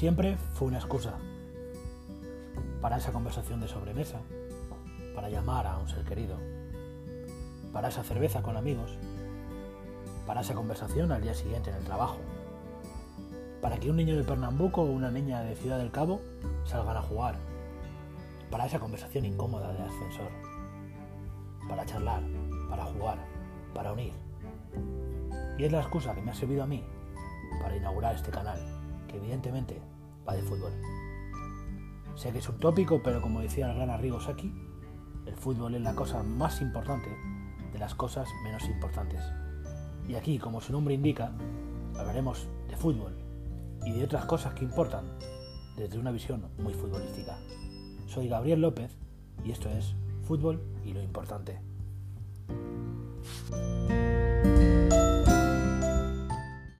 Siempre fue una excusa para esa conversación de sobremesa, para llamar a un ser querido, para esa cerveza con amigos, para esa conversación al día siguiente en el trabajo, para que un niño de Pernambuco o una niña de Ciudad del Cabo salgan a jugar, para esa conversación incómoda de ascensor, para charlar, para jugar, para unir. Y es la excusa que me ha servido a mí para inaugurar este canal, que evidentemente va de fútbol. Sé que es un tópico, pero como decía el gran Arrigo Saki, el fútbol es la cosa más importante de las cosas menos importantes. Y aquí, como su nombre indica, hablaremos de fútbol y de otras cosas que importan desde una visión muy futbolística. Soy Gabriel López y esto es Fútbol y lo importante.